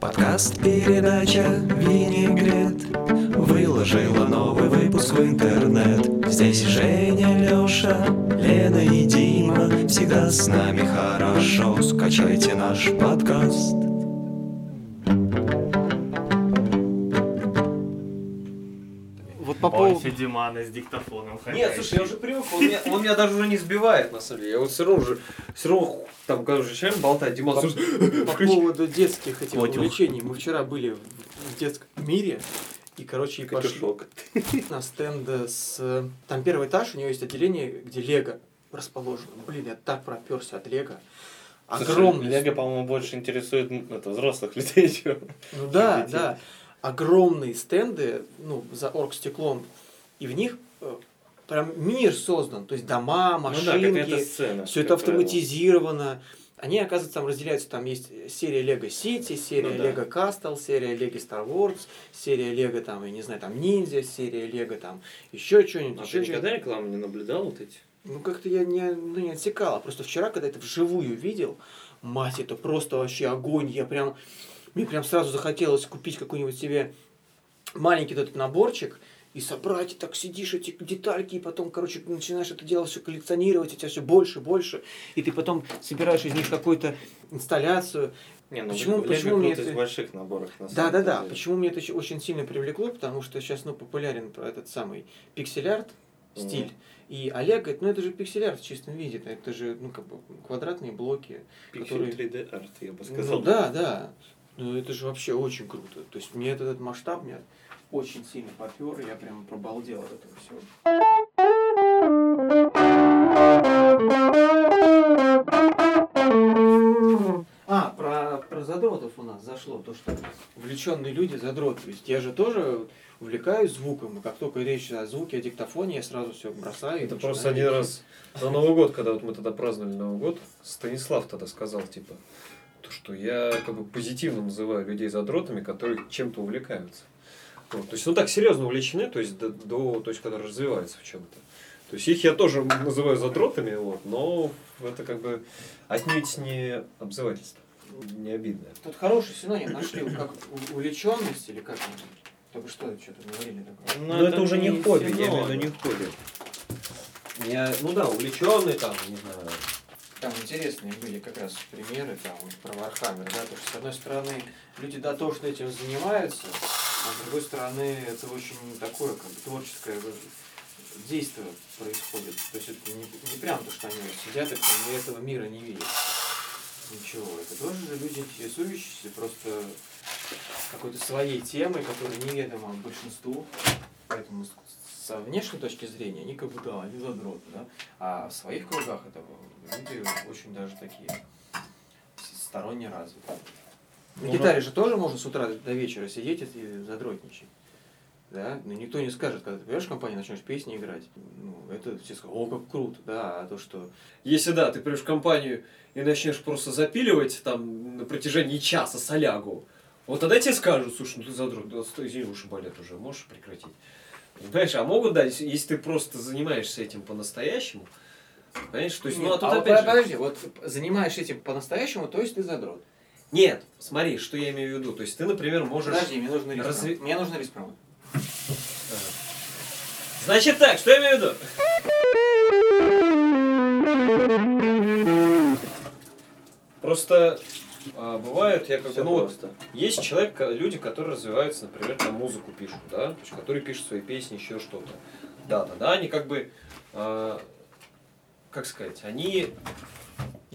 Подкаст передача Винегрет Выложила новый выпуск в интернет. Здесь Женя, Лёша, Лена и Дима. Всегда с нами хорошо. Скачайте наш подкаст Федимана с диктофоном Нет, хозяйки. слушай, я уже привык, он меня, он меня даже уже не сбивает, на самом деле. Я вот все равно уже, все равно там, когда уже человек болтает, Диман, По, слушай, по поводу детских этих Котел. увлечений. Мы вчера были в, детском мире, и, короче, и пошли на стенд с... Там первый этаж, у него есть отделение, где Лего расположено. Блин, я так проперся от Лего. Огромный. Лего, по-моему, больше интересует это, взрослых людей, чем... Ну да, детей. да. Огромные стенды, ну, за оргстеклом, и в них э, прям мир создан. То есть дома, Ну да, машинки, сцена. все это как правило. автоматизировано. Они, оказывается, там разделяются. Там есть серия Лего Сити, серия Ну да. Лего Кастл, серия Лего Star Wars, серия Лего там, я не знаю, там Ниндзя, серия Лего там еще что-нибудь, А еще ты никогда рекламу не наблюдал вот эти? Ну, как-то я не, ну, не отсекала. Просто вчера, когда это вживую видел, мать, это просто вообще огонь. Я прям, мне прям сразу захотелось купить какой-нибудь себе маленький этот наборчик и собрать, и так сидишь, эти детальки, и потом, короче, начинаешь это дело все коллекционировать, у тебя все больше, больше, и ты потом собираешь из них какую-то инсталляцию. Не, ну, Почему- почему мне это- из больших наборов, на Да, да, да. Почему мне это очень сильно привлекло? Потому что сейчас, ну, популярен про этот самый пиксель-арт стиль. И Олег говорит, ну это же пиксель-арт в чистом виде, это же, ну, как бы квадратные блоки. Pixel которые- 3D арт, я бы Ну, сказал. да, да. Ну это же вообще очень круто. То есть мне этот, этот масштаб меня очень сильно попер, я прям пробалдел от этого всего. А, про, про задротов у нас зашло, то, что увлеченные люди задрот. То есть я же тоже увлекаюсь звуком, и как только речь о звуке, о диктофоне, я сразу все бросаю. Это просто один раз на Новый год, когда вот мы тогда праздновали Новый год, Станислав тогда сказал, типа, то, что я как бы позитивно называю людей задротами, которые чем-то увлекаются. Вот, то есть, ну так серьезно увлечены, то есть до, до точки, когда развиваются в чем-то. То есть их я тоже называю задротами, вот, но это как бы отнюдь не обзывательство, не обидное. Тут хороший синоним нашли, как увлеченность или как? Только что что-то говорили такое. Но, это, уже не хобби, я имею в синоним. виду не хобби. Я, ну да, увлеченный там, не знаю, Там интересные были как раз примеры там про Warhammer, да, то что с одной стороны люди дотошно этим занимаются, а с другой стороны это очень такое как бы творческое действие происходит. То есть это не, не прям то, что они сидят и этого мира не видят. Ничего, это тоже же люди интересующиеся просто какой-то своей темой, которая неведома большинству. Поэтому со внешней точки зрения они как бы да, они задроты, да. А в своих кругах это люди очень даже такие сторонне развитые. На Ну, гитаре же тоже можно с утра до вечера сидеть и задротничать. Да? Но никто не скажет, когда ты поешь в компании, начнешь песни играть. Ну, это все скажут, о, как круто, да, а то, что Если да, ты придешь в компанию и начнешь просто запиливать там на протяжении часа солягу, вот тогда тебе скажут, слушай, ну ты задрот, да, стой, извини, уши болят уже, можешь прекратить? Понимаешь, а могут, да, если, если ты просто занимаешься этим по-настоящему, понимаешь, то есть, ну, а Нет, тут а вот опять же... подожди, вот занимаешься этим по-настоящему, то есть ты задрот. Нет, смотри, что я имею в виду, то есть ты, например, можешь... Подожди, мне нужно рис Разве- Мне нужно рис промыть. Значит так, что я имею в виду? Просто а, бывает, я как бы, ну вот, просто. есть человек, люди, которые развиваются, например, там музыку пишут, да, то есть, которые пишут свои песни, еще что-то. Да, да, да, они как бы, а, как сказать, они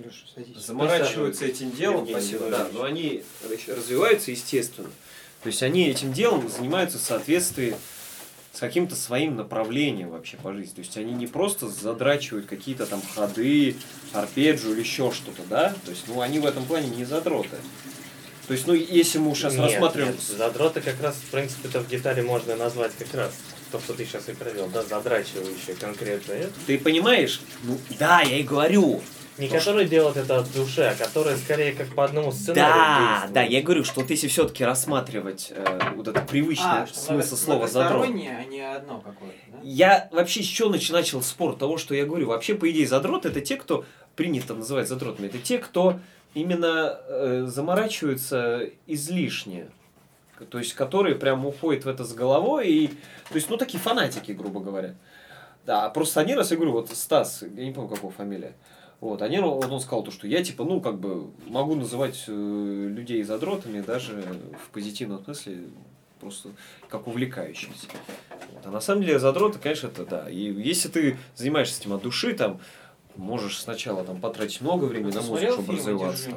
Леша, садись. заморачиваются этим делом, Евгений спасибо, да, но они развиваются естественно. То есть они этим делом занимаются в соответствии с каким-то своим направлением вообще по жизни. То есть они не просто задрачивают какие-то там ходы, арпеджио или еще что-то, да? То есть, ну, они в этом плане не задроты. То есть, ну, если мы сейчас Нет, рассматриваем... нет, задроты как раз, в принципе, это в гитаре можно назвать как раз то, что ты сейчас и провел, да, задрачивающие конкретно это. Ты понимаешь? Ну, да, я и говорю. Не которые делают это от души, а которые скорее как по одному сценарию Да, действуют. да, я говорю, что вот если все-таки рассматривать э, вот это привычный А, смысл слова задрот. а не одно какое-то, да? Я вообще с чего нач- начал спор того, что я говорю? Вообще, по идее, задрот это те, кто принято называть задротами. Это те, кто именно э, заморачиваются излишне. То есть, которые прям уходят в это с головой. И, то есть, ну, такие фанатики, грубо говоря. Да, просто один раз, я говорю, вот Стас, я не помню, какого фамилия. Вот, они, вот он сказал то, что я, типа, ну, как бы, могу называть э, людей задротами даже в позитивном смысле, просто как увлекающихся. Вот. А на самом деле задроты, конечно, это да. И если ты занимаешься этим от души, там, можешь сначала там потратить много времени на музыку, чтобы развиваться.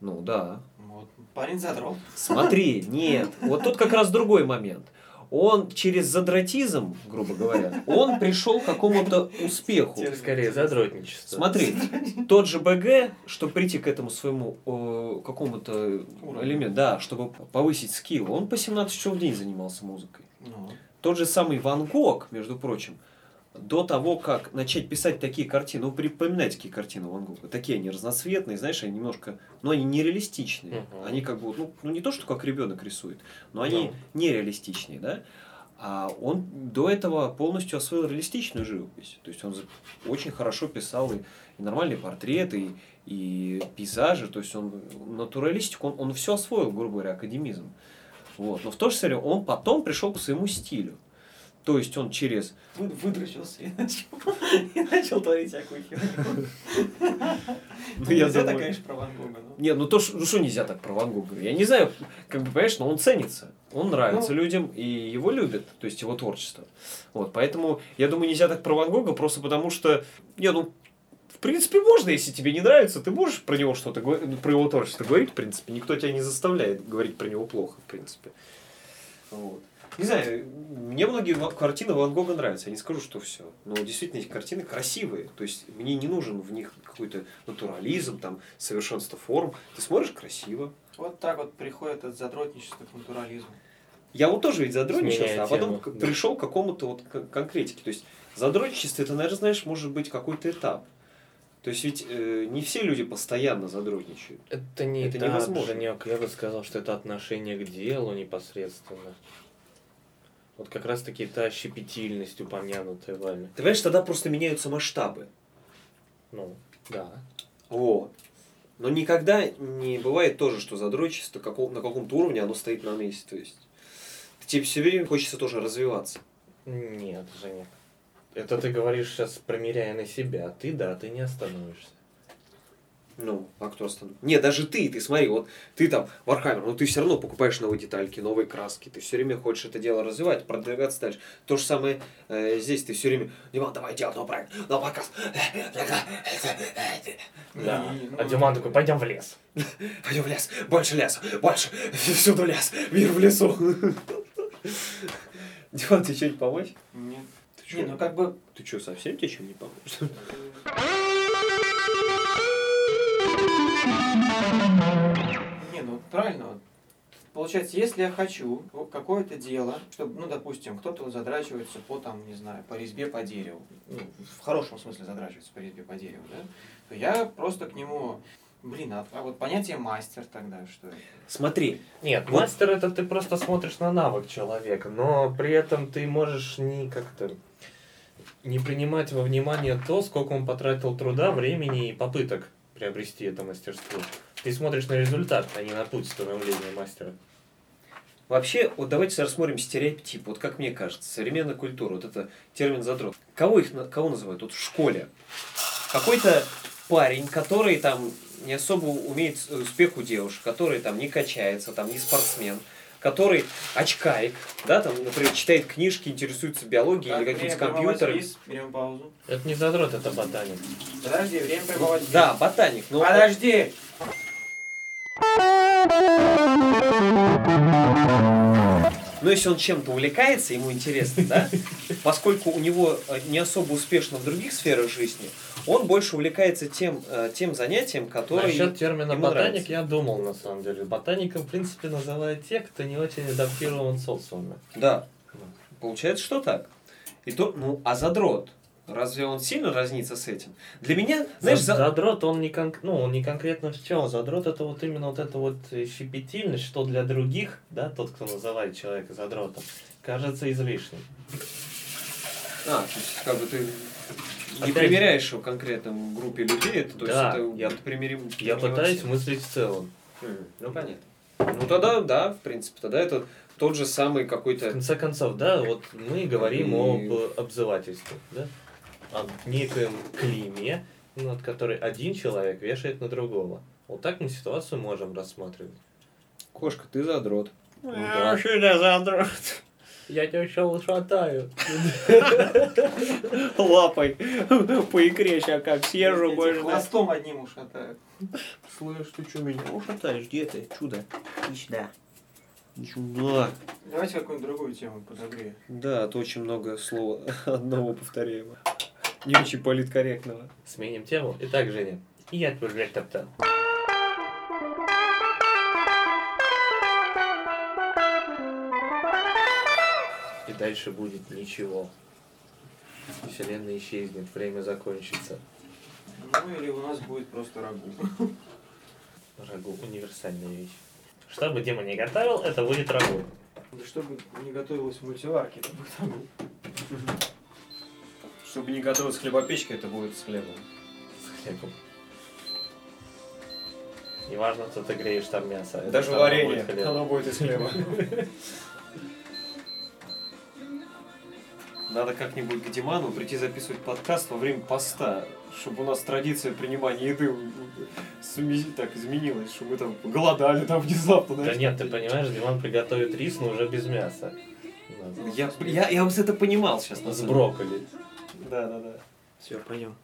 Ну, да. Вот. Парень задрот. Смотри, нет, вот тут как раз другой момент – он через задротизм, грубо говоря, он пришел к какому-то успеху. Скорее, задротничество. Смотри, тот же БГ, чтобы прийти к этому своему э, какому-то элементу, да, чтобы повысить скилл, он по 17 часов в день занимался музыкой. Ну. Тот же самый Ван Гог, между прочим, до того, как начать писать такие картины, ну, припоминать такие картины Ван Гога, такие они разноцветные, знаешь, они немножко, ну, они нереалистичные. Uh-huh. Они как бы, ну, ну, не то, что как ребенок рисует, но они uh-huh. нереалистичные, да. А он до этого полностью освоил реалистичную живопись. То есть он очень хорошо писал и, и нормальные портреты, и, и пейзажи. То есть он натуралистику, он, он все освоил, грубо говоря, академизм. Вот. Но в то же время он потом пришел к своему стилю. То есть он через... Выдрочился и начал, и начал творить всякую херню. Ну, я нельзя так, конечно, про Ван Гога. Нет, ну то, ну что нельзя так про Ван Гога? Я не знаю, как бы, понимаешь, но он ценится. Он нравится ну, людям, и его любят, то есть его творчество. Вот, поэтому, я думаю, нельзя так про Ван Гога, просто потому что, не, ну, в принципе, можно, если тебе не нравится, ты можешь про него что-то, про его творчество говорить, в принципе. Никто тебя не заставляет говорить про него плохо, в принципе. Вот. Не знаю, мне многие картины Ван Гога нравятся. Я не скажу, что все. Но действительно эти картины красивые. То есть мне не нужен в них какой-то натурализм, там, совершенство форм. Ты смотришь красиво. Вот так вот приходит от задротничества к натурализму. Я вот тоже ведь задротничался, а потом да. пришел к какому-то вот конкретике. То есть задротничество это, наверное, знаешь, может быть какой-то этап. То есть ведь э, не все люди постоянно задротничают. Это не это этап, невозможно. Женек, я бы сказал, что это отношение к делу непосредственно. Вот как раз таки та щепетильность упомянутая вами. Ты понимаешь, тогда просто меняются масштабы. Ну, да. Вот. Но никогда не бывает тоже, что задрочество каком, на каком-то уровне оно стоит на месте. То есть тебе все время хочется тоже развиваться. Нет, Женя. Это ты говоришь сейчас, промеряя на себя. Ты, да, ты не остановишься. Ну, а кто остановит? Не, даже ты, ты смотри, вот ты там, Warhammer, но ты все равно покупаешь новые детальки, новые краски, ты все время хочешь это дело развивать, продвигаться дальше. То же самое э, здесь, ты все время, Диман, давай делать новый проект, новый показ. Да. А Диман такой, пойдем в лес. Пойдем в лес, больше леса, больше, всюду лес, мир в лесу. Диман, тебе что-нибудь помочь? Нет. Ты что, ну как бы... Ты что, совсем тебе чем не поможешь? Правильно. Получается, если я хочу какое-то дело, чтобы, ну, допустим, кто-то задрачивается по, там, не знаю, по резьбе по дереву, ну, в хорошем смысле задрачивается по резьбе по дереву, да, то я просто к нему Блин, а, а вот понятие мастер тогда что это? Смотри. Нет, вот. мастер это ты просто смотришь на навык человека, но при этом ты можешь не как-то не принимать во внимание то, сколько он потратил труда, времени и попыток приобрести это мастерство. Ты смотришь на результат, а не на путь становления мастера. Вообще, вот давайте рассмотрим стереотип. Вот как мне кажется, современная культура, вот это термин задрот. Кого их кого называют? Вот в школе. Какой-то парень, который там не особо умеет успех у девушек, который там не качается, там не спортсмен, который очкарик, да, там, например, читает книжки, интересуется биологией так, или каким-то компьютером. Берем паузу. Это не задрот, это ботаник. Подожди, время пребывать. Да, ботаник. Но... Подожди! Но если он чем-то увлекается, ему интересно, да, поскольку у него э, не особо успешно в других сферах жизни, он больше увлекается тем, э, тем занятием, которое Насчет термина ему ботаник нравится. я думал, на самом деле. Ботаником, в принципе, называют те, кто не очень адаптирован социуме. Да. Получается, что так. И то, ну, а задрот, Разве он сильно разнится с этим? Для меня, знаешь, за... задрот, он не, кон... ну, он не конкретно в чем. Задрот это вот именно вот эта вот щепетильность, что для других, да, тот, кто называет человека задротом, кажется излишним. А, то есть, как бы ты не Опять- примеряешь его конкретно группе людей, это, то Да, есть это я- примерим. Я пытаюсь всем. мыслить в целом. М, Ну понятно. Ну тогда, да, в принципе, тогда это тот же самый В какой-то. конце концов, да, вот мы говорим И- об обзывательстве, да? О некоем климе, над которой один человек вешает на другого. Вот так мы ситуацию можем рассматривать. Кошка, ты задрот. Ну да. да, задрот. Я тебя еще ушатаю. Лапой по икре сейчас как съезжу, больше. хвостом одним ушатаю. Слышь, ты что, меня ушатаешь? Где ты? Чудо. Иди сюда. Иди сюда. Давайте какую-нибудь другую тему подогреем. Да, а то очень много слова одного повторяемого. Не очень политкорректного. Сменим тему. Итак, Женя, я твой блядь топтал. И дальше будет ничего. Вселенная исчезнет, время закончится. Ну или у нас будет просто рагу. Рагу – универсальная вещь. Что бы Дима не готовил, это будет рагу. Да чтобы не готовилось в мультиварке, это будет рагу. Чтобы не готовилась хлебопечка, это будет с хлебом. С хлебом. Неважно, что ты греешь там мясо. это Даже равно варенье, будет хлеб. оно будет из хлеба. Надо как-нибудь к Диману прийти записывать подкаст во время поста, чтобы у нас традиция принимания еды так изменилась, чтобы мы там голодали там внезапно. Да нет, ты понимаешь, Диман приготовит рис, но уже без мяса. Я, я, я вот это понимал сейчас. на С самом деле. брокколи. Да, да, да. Все, пойдем.